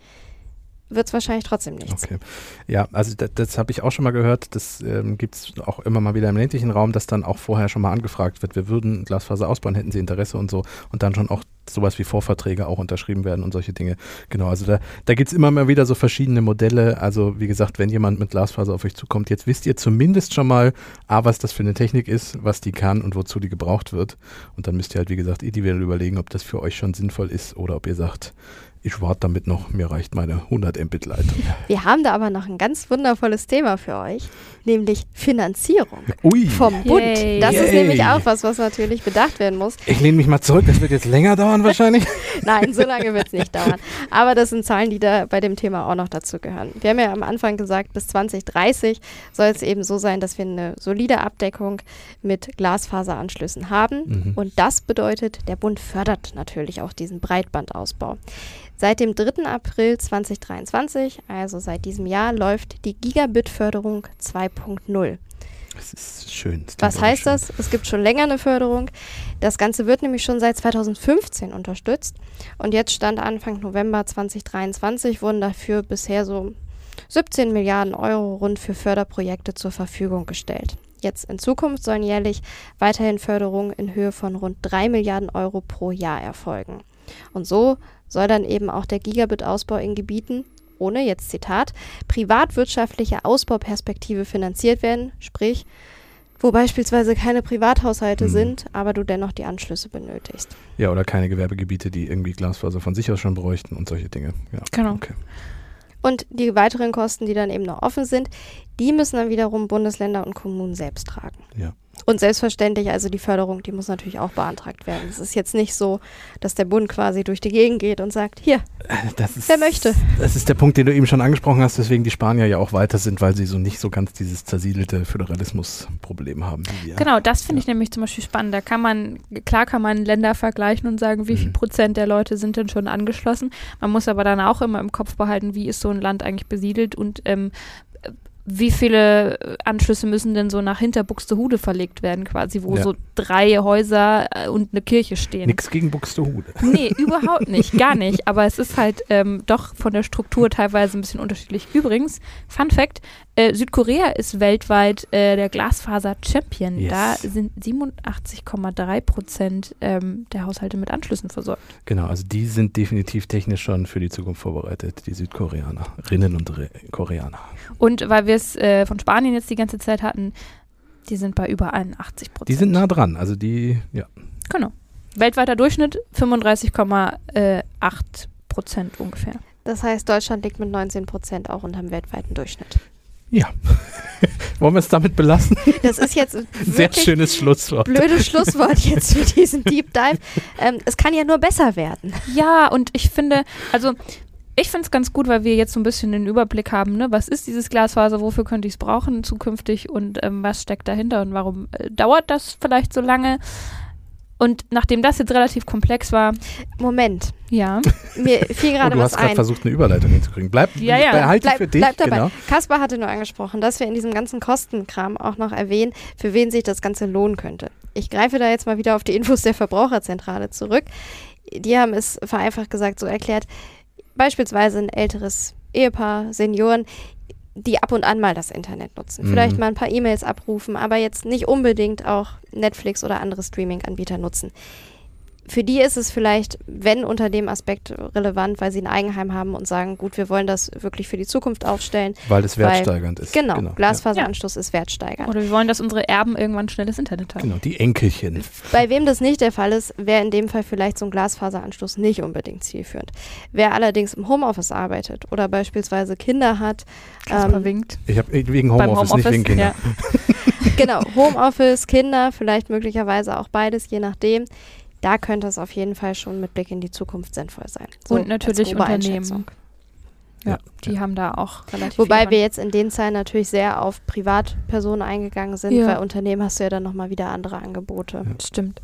wird es wahrscheinlich trotzdem nichts. Okay. Ja, also das, das habe ich auch schon mal gehört. Das ähm, gibt es auch immer mal wieder im ländlichen Raum, dass dann auch vorher schon mal angefragt wird, wir würden Glasfaser ausbauen, hätten Sie Interesse und so. Und dann schon auch sowas wie Vorverträge auch unterschrieben werden und solche Dinge. Genau, also da, da gibt es immer mal wieder so verschiedene Modelle. Also wie gesagt, wenn jemand mit Glasfaser auf euch zukommt, jetzt wisst ihr zumindest schon mal, A, was das für eine Technik ist, was die kann und wozu die gebraucht wird. Und dann müsst ihr halt, wie gesagt, individuell überlegen, ob das für euch schon sinnvoll ist oder ob ihr sagt, ich warte damit noch, mir reicht meine 100 Mbit-Leitung. Wir haben da aber noch ein ganz wundervolles Thema für euch, nämlich Finanzierung Ui. vom Bund. Yay. Das Yay. ist nämlich auch was, was natürlich bedacht werden muss. Ich lehne mich mal zurück, das wird jetzt länger dauern wahrscheinlich. *laughs* Nein, so lange wird es nicht dauern. Aber das sind Zahlen, die da bei dem Thema auch noch dazu gehören. Wir haben ja am Anfang gesagt, bis 2030 soll es eben so sein, dass wir eine solide Abdeckung mit Glasfaseranschlüssen haben. Mhm. Und das bedeutet, der Bund fördert natürlich auch diesen Breitbandausbau. Seit dem 3. April 2023, also seit diesem Jahr, läuft die Gigabit-Förderung 2.0. Das ist schön. Das Was heißt schön. das? Es gibt schon länger eine Förderung. Das Ganze wird nämlich schon seit 2015 unterstützt. Und jetzt stand Anfang November 2023, wurden dafür bisher so 17 Milliarden Euro rund für Förderprojekte zur Verfügung gestellt. Jetzt in Zukunft sollen jährlich weiterhin Förderungen in Höhe von rund 3 Milliarden Euro pro Jahr erfolgen. Und so soll dann eben auch der Gigabit-Ausbau in Gebieten ohne, jetzt Zitat, privatwirtschaftliche Ausbauperspektive finanziert werden, sprich, wo beispielsweise keine Privathaushalte hm. sind, aber du dennoch die Anschlüsse benötigst. Ja, oder keine Gewerbegebiete, die irgendwie Glasfaser von sich aus schon bräuchten und solche Dinge. Ja. Genau. Okay. Und die weiteren Kosten, die dann eben noch offen sind, die müssen dann wiederum Bundesländer und Kommunen selbst tragen. Ja. Und selbstverständlich, also die Förderung, die muss natürlich auch beantragt werden. Es ist jetzt nicht so, dass der Bund quasi durch die Gegend geht und sagt, hier, ist, wer möchte. Das ist der Punkt, den du eben schon angesprochen hast, weswegen die Spanier ja auch weiter sind, weil sie so nicht so ganz dieses zersiedelte Föderalismus-Problem haben. Genau, das finde ja. ich nämlich zum Beispiel spannend. Da kann man, klar kann man Länder vergleichen und sagen, wie mhm. viel Prozent der Leute sind denn schon angeschlossen. Man muss aber dann auch immer im Kopf behalten, wie ist so ein Land eigentlich besiedelt und ähm, wie viele äh, Anschlüsse müssen denn so nach hinter Buxtehude verlegt werden, quasi, wo ja. so drei Häuser äh, und eine Kirche stehen? Nichts gegen Buxtehude. *laughs* Nee, überhaupt nicht, gar nicht. Aber es ist halt ähm, doch von der Struktur teilweise ein bisschen unterschiedlich. Übrigens, Fun Fact: äh, Südkorea ist weltweit äh, der Glasfaser-Champion. Yes. Da sind 87,3 Prozent ähm, der Haushalte mit Anschlüssen versorgt. Genau, also die sind definitiv technisch schon für die Zukunft vorbereitet, die Südkoreanerinnen und Re Koreaner. Und weil wir es äh, von Spanien jetzt die ganze Zeit hatten, die sind bei über 81 Prozent. Die sind nah dran, also die, ja. Genau. Weltweiter Durchschnitt 35,8 Prozent ungefähr. Das heißt, Deutschland liegt mit 19 Prozent auch unter dem weltweiten Durchschnitt. Ja. *laughs* Wollen wir es damit belassen? Das ist jetzt sehr schönes Schlusswort. Blödes Schlusswort jetzt für diesen Deep Dive. Ähm, es kann ja nur besser werden. Ja, und ich finde, also Ich finde es ganz gut, weil wir jetzt so ein bisschen den Überblick haben, ne? was ist dieses Glasfaser, wofür könnte ich es brauchen zukünftig und ähm, was steckt dahinter und warum äh, dauert das vielleicht so lange. Und nachdem das jetzt relativ komplex war. Moment. Ja. *laughs* Mir fiel gerade oh, du was hast gerade versucht, eine Überleitung hinzukriegen. Bleib, Ja, ja. behalt die Bleib, für dich. bleib dabei. Genau. Kaspar hatte nur angesprochen, dass wir in diesem ganzen Kostenkram auch noch erwähnen, für wen sich das Ganze lohnen könnte. Ich greife da jetzt mal wieder auf die Infos der Verbraucherzentrale zurück. Die haben es vereinfacht gesagt so erklärt, beispielsweise ein älteres Ehepaar, Senioren, die ab und an mal das Internet nutzen. Mhm. Vielleicht mal ein paar E-Mails abrufen, aber jetzt nicht unbedingt auch Netflix oder andere Streaming-Anbieter nutzen. Für die ist es vielleicht, wenn unter dem Aspekt relevant, weil sie ein Eigenheim haben und sagen, gut, wir wollen das wirklich für die Zukunft aufstellen. Weil es Weil- wertsteigernd ist. Genau, ja. Glasfaseranschluss ist wertsteigernd. Oder wir wollen, dass unsere Erben irgendwann schnelles Internet haben. Genau, die Enkelchen. Bei wem das nicht der Fall ist, wäre in dem Fall vielleicht so ein Glasfaseranschluss nicht unbedingt zielführend. Wer allerdings im Homeoffice arbeitet oder beispielsweise Kinder hat, Kasper ähm, winkt. Ich habe wegen Beim Homeoffice, nicht wegen Kindern. ja. *laughs* *laughs* genau, Homeoffice, Kinder, vielleicht möglicherweise auch beides, je nachdem. Da könnte es auf jeden Fall schon mit Blick in die Zukunft sinnvoll sein. So Und natürlich Unternehmen. Ja, Ja, die haben da auch relativ Wobei wir jetzt in den Zeilen natürlich sehr auf Privatpersonen eingegangen sind, Ja. weil Unternehmen hast du ja dann nochmal wieder andere Angebote. Ja. Stimmt.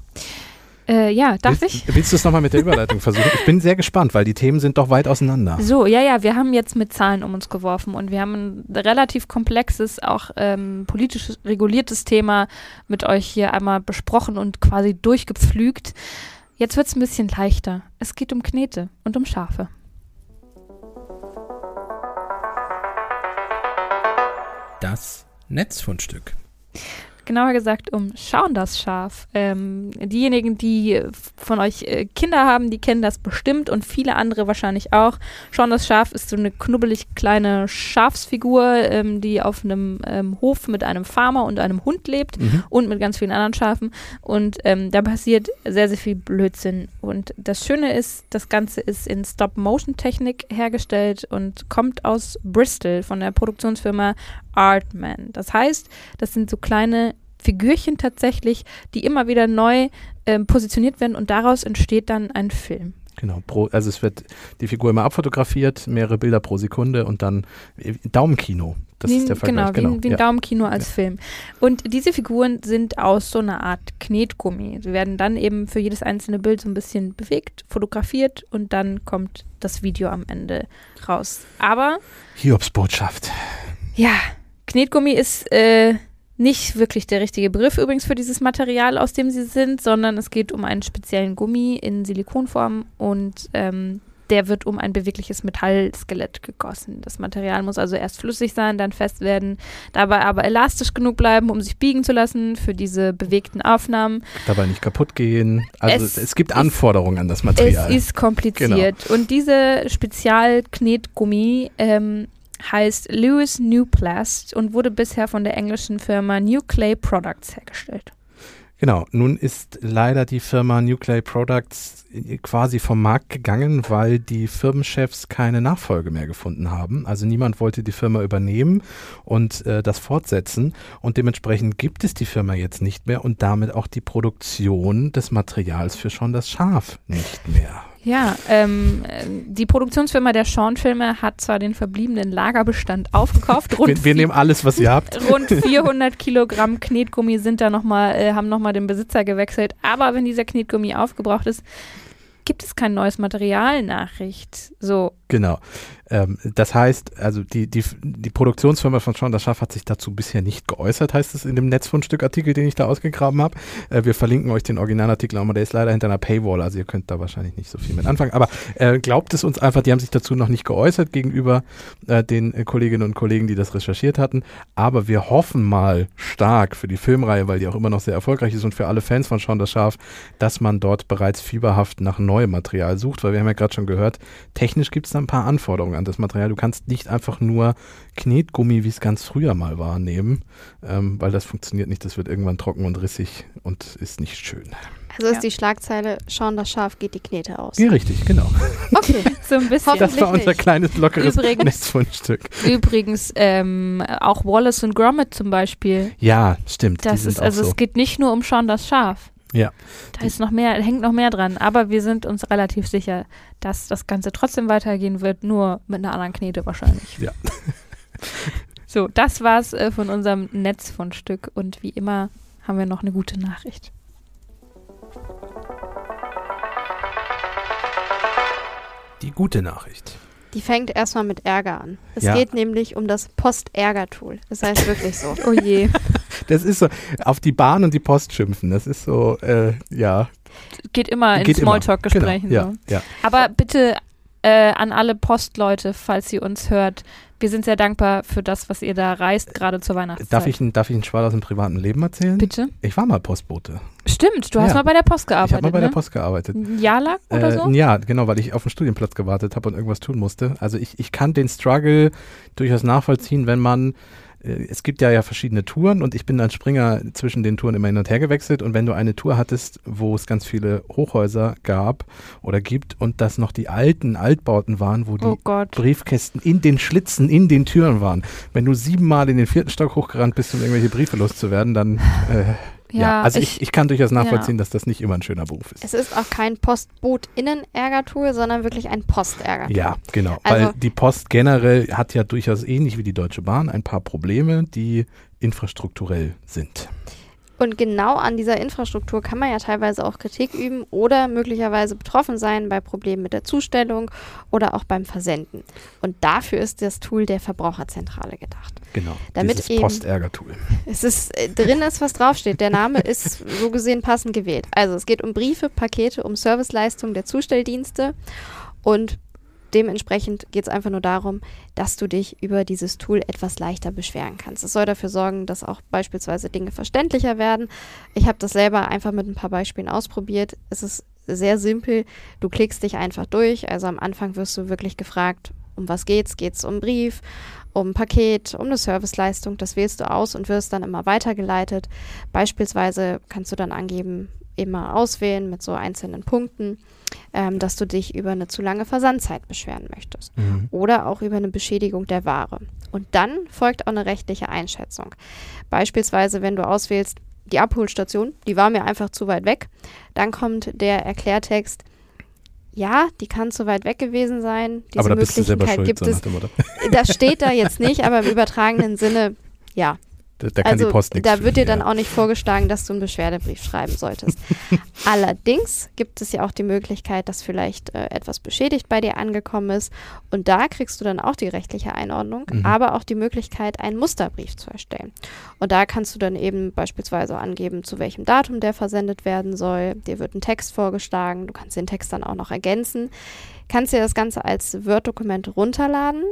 Äh, ja, darf willst, ich? Willst du es nochmal mit der Überleitung *laughs* versuchen? Ich bin sehr gespannt, weil die Themen sind doch weit auseinander. So, ja, ja, wir haben jetzt mit Zahlen um uns geworfen und wir haben ein relativ komplexes, auch ähm, politisch reguliertes Thema mit euch hier einmal besprochen und quasi durchgepflügt. Jetzt wird es ein bisschen leichter. Es geht um Knete und um Schafe. Das Netzfundstück. Genauer gesagt um Schauen das Schaf. Ähm, diejenigen, die von euch äh, Kinder haben, die kennen das bestimmt und viele andere wahrscheinlich auch. Schauen das Schaf ist so eine knubbelig kleine Schafsfigur, ähm, die auf einem ähm, Hof mit einem Farmer und einem Hund lebt Mhm. und mit ganz vielen anderen Schafen. Und ähm, da passiert sehr, sehr viel Blödsinn. Und das Schöne ist, das Ganze ist in Stop-Motion-Technik hergestellt und kommt aus Bristol von der Produktionsfirma Artman. Das heißt, das sind so kleine Figürchen tatsächlich, die immer wieder neu ähm, positioniert werden und daraus entsteht dann ein Film. Genau, pro, also es wird die Figur immer abfotografiert, mehrere Bilder pro Sekunde und dann äh, Daumenkino. Das wie, ist der ein- genau, Vergleich. wie, ein- wie ein ja. Daumenkino als Film. Und diese Figuren sind aus so einer Art Knetgummi. Sie werden dann eben für jedes einzelne Bild so ein bisschen bewegt, fotografiert und dann kommt das Video am Ende raus. Aber Hiobsbotschaft. ja, Knetgummi ist äh, nicht wirklich der richtige Begriff übrigens für dieses Material, aus dem sie sind, sondern es geht um einen speziellen Gummi in Silikonform und ähm, der wird um ein bewegliches Metallskelett gegossen. Das Material muss also erst flüssig sein, dann fest werden, dabei aber elastisch genug bleiben, um sich biegen zu lassen für diese bewegten Aufnahmen. Dabei nicht kaputt gehen. Also es, Es gibt ist- Anforderungen an das Material. Es ist kompliziert. Und diese Spezialknetgummi ähm, heißt Lewis Newplast und wurde bisher von der englischen Firma New Clay Products hergestellt. Genau, nun ist leider die Firma Nuclei Products äh, quasi vom Markt gegangen, weil die Firmenchefs keine Nachfolge mehr gefunden haben. Also niemand wollte die Firma übernehmen und äh, das fortsetzen und dementsprechend gibt es die Firma jetzt nicht mehr und damit auch die Produktion des Materials für schon das Schaf nicht mehr. Ja, ähm, äh, die Produktionsfirma der Sean-Filme hat zwar den verbliebenen Lagerbestand aufgekauft, rund Wir, wir nehmen alles, was ihr habt. Rund *laughs* 400 Kilogramm Knetgummi sind da noch mal, äh, haben nochmal den Besitzer gewechselt. Aber wenn dieser Knetgummi aufgebraucht ist, gibt es kein neues Material. Nachricht. So, Genau. Ähm, das heißt, also die, die, die Produktionsfirma von Sean das Schaf hat sich dazu bisher nicht geäußert, heißt es in dem Netzfundstückartikel, den ich da ausgegraben habe. Äh, wir verlinken euch den Originalartikel, aber der ist leider hinter einer Paywall, also ihr könnt da wahrscheinlich nicht so viel mit anfangen. Aber äh, glaubt es uns einfach, die haben sich dazu noch nicht geäußert gegenüber äh, den äh, Kolleginnen und Kollegen, die das recherchiert hatten. Aber wir hoffen mal stark für die Filmreihe, weil die auch immer noch sehr erfolgreich ist und für alle Fans von Sean das Schaf, dass man dort bereits fieberhaft nach neuem Material sucht, weil wir haben ja gerade schon gehört, technisch gibt es da ein paar Anforderungen an das Material. Du kannst nicht einfach nur Knetgummi, wie es ganz früher mal war, nehmen, ähm, weil das funktioniert nicht. Das wird irgendwann trocken und rissig und ist nicht schön. Also ist Ja. die Schlagzeile, Sean das Schaf geht die Knete aus. Ja, richtig, genau. Okay. *laughs* so ein bisschen. Das war unser kleines, lockeres Übrigens- Netzfundstück. Übrigens, ähm, auch Wallace und Gromit zum Beispiel. Ja, stimmt. die Das sind ist, auch also so. es geht nicht nur um Sean das Schaf. Ja. Da ist noch mehr, hängt noch mehr dran. Aber wir sind uns relativ sicher, dass das Ganze trotzdem weitergehen wird, nur mit einer anderen Knete wahrscheinlich. Ja. *laughs* so, das war's äh, von unserem Netzfundstück und wie immer haben wir noch eine gute Nachricht. Die gute Nachricht. Die fängt erstmal mit Ärger an. Es Ja. geht nämlich um das Post-Ärger-Tool. Das heißt *laughs* wirklich so. Oh je. Das ist so, auf die Bahn und die Post schimpfen. Das ist so, äh, ja. Geht immer in geht immer. Smalltalk-Gesprächen. Genau, so. ja, ja. Aber bitte äh, an alle Postleute, falls ihr uns hört, wir sind sehr dankbar für das, was ihr da reist, gerade zur Weihnachtszeit. Darf ich, einen- darf ich einen Schwall aus dem privaten Leben erzählen? Bitte? Ich war mal Postbote. Stimmt, du hast Ja. mal bei der Post ich gearbeitet. habe mal bei ne? der Post gearbeitet. Ein Jahr lang oder Äh, so? Ja, genau, weil ich auf den Studienplatz gewartet habe und irgendwas tun musste. Also ich, ich kann den Struggle durchaus nachvollziehen, wenn man, äh, es gibt ja ja verschiedene Touren und ich bin als Springer zwischen den Touren immer hin und her gewechselt und wenn du eine Tour hattest, wo es ganz viele Hochhäuser gab oder gibt und das noch die alten Altbauten waren, wo die Oh. Briefkästen in den Schlitzen, in den Türen waren. Wenn du siebenmal in den vierten Stock hochgerannt bist, um irgendwelche Briefe loszuwerden, dann äh, ja, Ja, also ich, ich- ich kann durchaus nachvollziehen, dass das nicht immer ein schöner Beruf ist. Es ist auch kein Postboot-Innen-Ärger-Tool, sondern wirklich ein Post-Ärger-Tool. Ja, genau. Also- weil die Post generell hat ja durchaus ähnlich wie die Deutsche Bahn ein paar Probleme, die infrastrukturell sind. Und genau an dieser Infrastruktur kann man ja teilweise auch Kritik üben oder möglicherweise betroffen sein bei Problemen mit der Zustellung oder auch beim Versenden. Und dafür ist das Tool der Verbraucherzentrale gedacht. Genau. Damit dieses Postärger-Tool. *laughs* Es ist äh, drin ist, was draufsteht. Der Name ist so gesehen passend gewählt. Also es geht um Briefe, Pakete, um Serviceleistungen der Zustelldienste und dementsprechend geht es einfach nur darum, dass du dich über dieses Tool etwas leichter beschweren kannst. Es soll dafür sorgen, dass auch beispielsweise Dinge verständlicher werden. Ich habe das selber einfach mit ein paar Beispielen ausprobiert. Es ist sehr simpel. Du klickst dich einfach durch. Also am Anfang wirst du wirklich gefragt, um was geht's? Geht's um Brief, um ein Paket, um eine Serviceleistung? Das wählst du aus und wirst dann immer weitergeleitet. Beispielsweise kannst du dann angeben, immer auswählen mit so einzelnen Punkten, ähm, dass du dich über eine zu lange Versandzeit beschweren möchtest Mhm. oder auch über eine Beschädigung der Ware. Und dann folgt auch eine rechtliche Einschätzung. Beispielsweise, wenn du auswählst, die Abholstation, die war mir einfach zu weit weg, dann kommt der Erklärtext, ja, die kann zu weit weg gewesen sein. Diese Aber da bist du selber Möglichkeit schuld, gibt so es. *laughs* Das steht da jetzt nicht, aber im übertragenen Sinne, ja. Da, da kann also die Post nichts da wird dir dann ja. auch nicht vorgeschlagen, dass du einen Beschwerdebrief schreiben solltest. *laughs* Allerdings gibt es ja auch die Möglichkeit, dass vielleicht äh, etwas beschädigt bei dir angekommen ist. Und da kriegst du dann auch die rechtliche Einordnung, Mhm. aber auch die Möglichkeit, einen Musterbrief zu erstellen. Und da kannst du dann eben beispielsweise angeben, zu welchem Datum der versendet werden soll. Dir wird ein Text vorgeschlagen. Du kannst den Text dann auch noch ergänzen. Kannst dir das Ganze als Word-Dokument runterladen.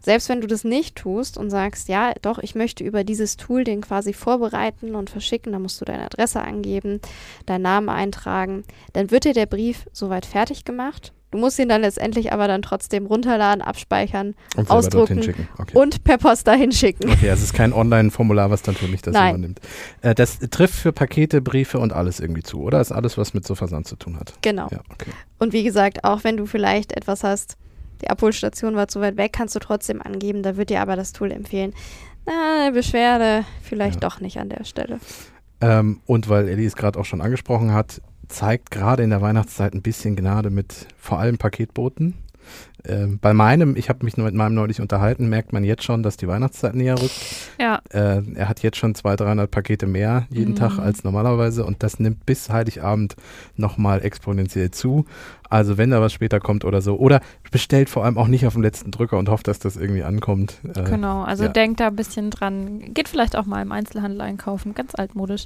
Selbst wenn du das nicht tust und sagst, ja, doch, ich möchte über dieses Tool den quasi vorbereiten und verschicken, dann musst du deine Adresse angeben, deinen Namen eintragen, dann wird dir der Brief soweit fertig gemacht. Du musst ihn dann letztendlich aber dann trotzdem runterladen, abspeichern Und ausdrucken. Okay. und per Post dahin schicken. Okay, also es ist kein Online-Formular, was dann für mich das Nein. übernimmt. Äh, das trifft für Pakete, Briefe und alles irgendwie zu, oder? Ist alles, was mit so Versand zu tun hat. Genau. Ja, okay. Und wie gesagt, auch wenn du vielleicht etwas hast, die Abholstation war zu weit weg, kannst du trotzdem angeben. Da wird dir aber das Tool empfehlen. Na, eine Beschwerde vielleicht Ja. doch nicht an der Stelle. Ähm, und weil Ellie es gerade auch schon angesprochen hat, zeigt gerade in der Weihnachtszeit ein bisschen Gnade mit vor allem Paketboten. Ähm, bei meinem, ich habe mich nur mit meinem neulich unterhalten, merkt man jetzt schon, dass die Weihnachtszeit näher rückt. Ja, Äh, er hat jetzt schon 200, 300 Pakete mehr jeden Mhm. Tag als normalerweise und das nimmt bis Heiligabend nochmal exponentiell zu. Also wenn da was später kommt oder so. Oder bestellt vor allem auch nicht auf den letzten Drücker und hofft, dass das irgendwie ankommt. Äh, genau. Also ja. denkt da ein bisschen dran. Geht vielleicht auch mal im Einzelhandel einkaufen, ganz altmodisch.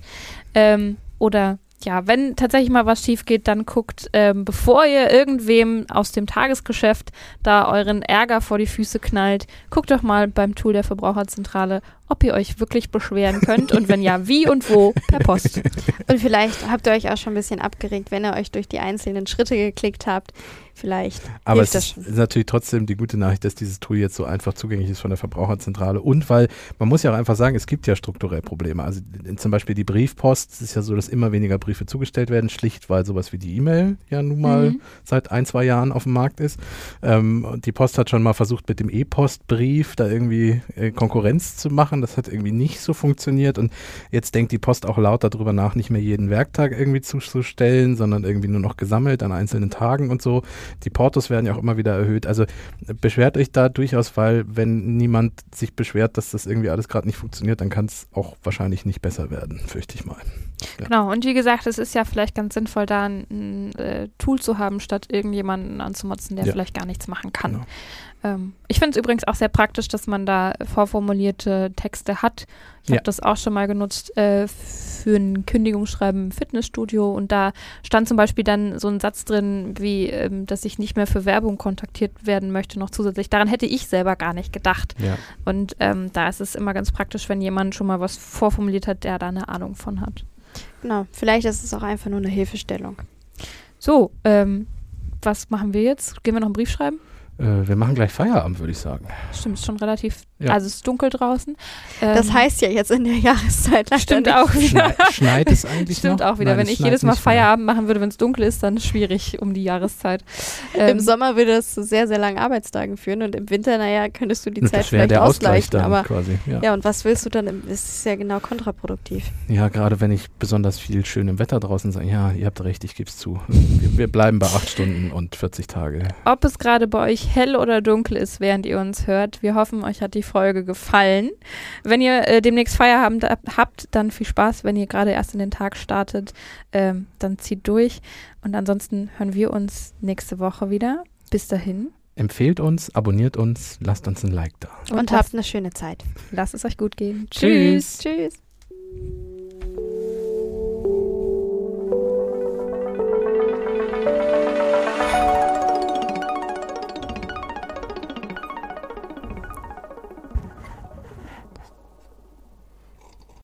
Ähm, oder ja, wenn tatsächlich mal was schief geht, dann guckt, ähm, bevor ihr irgendwem aus dem Tagesgeschäft da euren Ärger vor die Füße knallt, guckt doch mal beim Tool der Verbraucherzentrale, ob ihr euch wirklich beschweren könnt und wenn ja, wie und wo per Post. Und vielleicht habt ihr euch auch schon ein bisschen abgeregt, wenn ihr euch durch die einzelnen Schritte geklickt habt. Vielleicht. Aber es ist, natürlich trotzdem die gute Nachricht, dass dieses Tool jetzt so einfach zugänglich ist von der Verbraucherzentrale und weil man muss ja auch einfach sagen, es gibt ja strukturell Probleme. Also zum Beispiel die Briefpost, es ist ja so, dass immer weniger Briefe zugestellt werden, schlicht weil sowas wie die E-Mail ja nun mal mhm. seit ein, zwei Jahren auf dem Markt ist. Ähm, die Post hat schon mal versucht, mit dem E-Postbrief da irgendwie äh, Konkurrenz zu machen. Das hat irgendwie nicht so funktioniert und jetzt denkt die Post auch laut darüber nach, nicht mehr jeden Werktag irgendwie zuzustellen, sondern irgendwie nur noch gesammelt an einzelnen Tagen und so. Die Portos werden ja auch immer wieder erhöht. Also beschwert euch da durchaus, weil wenn niemand sich beschwert, dass das irgendwie alles gerade nicht funktioniert, dann kann es auch wahrscheinlich nicht besser werden, fürchte ich mal. Ja. Genau, und wie gesagt, es ist ja vielleicht ganz sinnvoll, da ein, ein äh, Tool zu haben, statt irgendjemanden anzumotzen, der ja. vielleicht gar nichts machen kann. Genau. Ähm, ich finde es übrigens auch sehr praktisch, dass man da vorformulierte Texte hat. Ich ja. habe das auch schon mal genutzt äh, für ein Kündigungsschreiben im Fitnessstudio und da stand zum Beispiel dann so ein Satz drin, wie, ähm, dass ich nicht mehr für Werbung kontaktiert werden möchte, noch zusätzlich. Daran hätte ich selber gar nicht gedacht. Ja. Und ähm, da ist es immer ganz praktisch, wenn jemand schon mal was vorformuliert hat, der da eine Ahnung von hat. Genau, vielleicht ist es auch einfach nur eine Hilfestellung. So, ähm, was machen wir jetzt? Gehen wir noch einen Brief schreiben? Äh, wir machen gleich Feierabend, würde ich sagen. Stimmt, ist schon relativ, ja. also es ist dunkel draußen. Ähm, das heißt ja jetzt in der Jahreszeit Stimmt auch wieder. Schneit, schneit es eigentlich Stimmt noch? auch wieder. Nein, wenn ich jedes Mal Feierabend machen würde, wenn es dunkel ist, dann ist es schwierig um die Jahreszeit. Ähm, Im Sommer würde es zu sehr, sehr langen Arbeitstagen führen und im Winter, naja, könntest du die Zeit vielleicht der ausgleichen. aber quasi, ja. ja. und was willst du dann? Das ist ja genau kontraproduktiv. Ja, gerade wenn ich besonders viel schönem Wetter draußen sage, ja, ihr habt recht, ich gebe es zu. Wir, wir bleiben bei acht Stunden und 40 Tage. Ob es gerade bei euch hell oder dunkel dunkel ist, während ihr uns hört. Wir hoffen, euch hat die Folge gefallen. Wenn ihr äh, demnächst Feierabend habt, dann viel Spaß. Wenn ihr gerade erst in den Tag startet, ähm, dann zieht durch. Und ansonsten hören wir uns nächste Woche wieder. Bis dahin. Empfehlt uns, abonniert uns, lasst uns ein Like da. Und, Und habt eine schöne Zeit. Lasst es euch gut gehen. Tschüss. Tschüss.